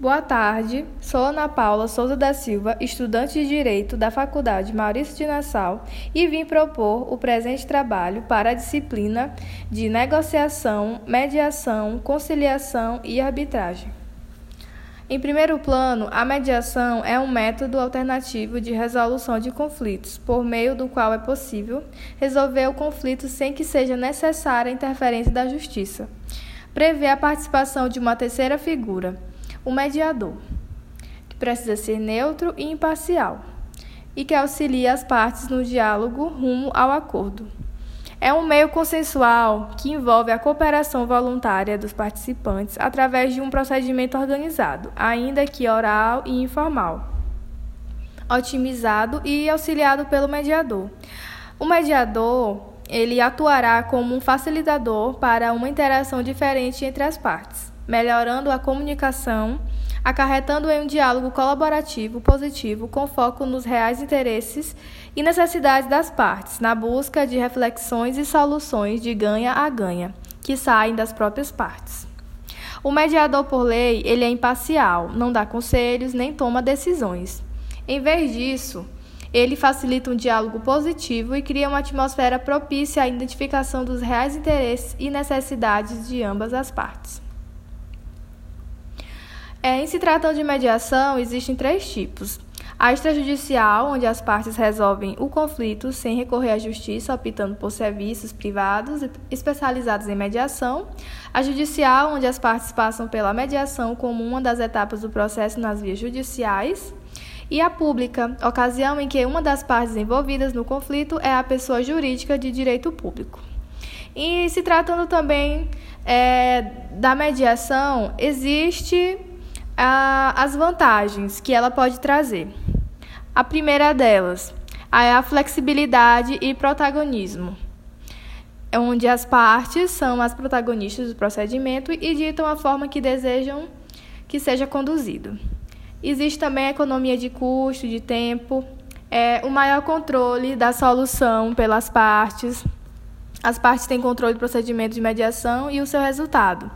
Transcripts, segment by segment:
Boa tarde, sou Ana Paula Souza da Silva, estudante de Direito da Faculdade Maurício de Nassau e vim propor o presente trabalho para a disciplina de Negociação, Mediação, Conciliação e Arbitragem. Em primeiro plano, a mediação é um método alternativo de resolução de conflitos, por meio do qual é possível resolver o conflito sem que seja necessária a interferência da justiça. Prevê a participação de uma terceira figura o mediador, que precisa ser neutro e imparcial, e que auxilia as partes no diálogo rumo ao acordo. É um meio consensual que envolve a cooperação voluntária dos participantes através de um procedimento organizado, ainda que oral e informal, otimizado e auxiliado pelo mediador. O mediador ele atuará como um facilitador para uma interação diferente entre as partes melhorando a comunicação, acarretando em um diálogo colaborativo positivo com foco nos reais interesses e necessidades das partes, na busca de reflexões e soluções de ganha a ganha, que saem das próprias partes. O mediador por lei, ele é imparcial, não dá conselhos nem toma decisões. Em vez disso, ele facilita um diálogo positivo e cria uma atmosfera propícia à identificação dos reais interesses e necessidades de ambas as partes. É, em se tratando de mediação, existem três tipos. A extrajudicial, onde as partes resolvem o conflito sem recorrer à justiça, optando por serviços privados especializados em mediação. A judicial, onde as partes passam pela mediação como uma das etapas do processo nas vias judiciais. E a pública, ocasião em que uma das partes envolvidas no conflito é a pessoa jurídica de direito público. E se tratando também é, da mediação, existe as vantagens que ela pode trazer. A primeira delas é a flexibilidade e protagonismo, onde as partes são as protagonistas do procedimento e ditam a forma que desejam que seja conduzido. Existe também a economia de custo, de tempo, é, o maior controle da solução pelas partes. As partes têm controle do procedimento de mediação e o seu resultado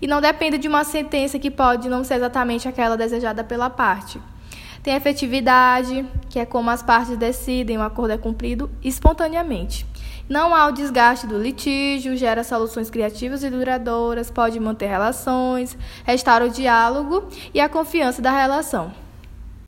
e não depende de uma sentença que pode não ser exatamente aquela desejada pela parte. Tem efetividade, que é como as partes decidem, o acordo é cumprido espontaneamente. Não há o desgaste do litígio, gera soluções criativas e duradouras, pode manter relações, restaura o diálogo e a confiança da relação.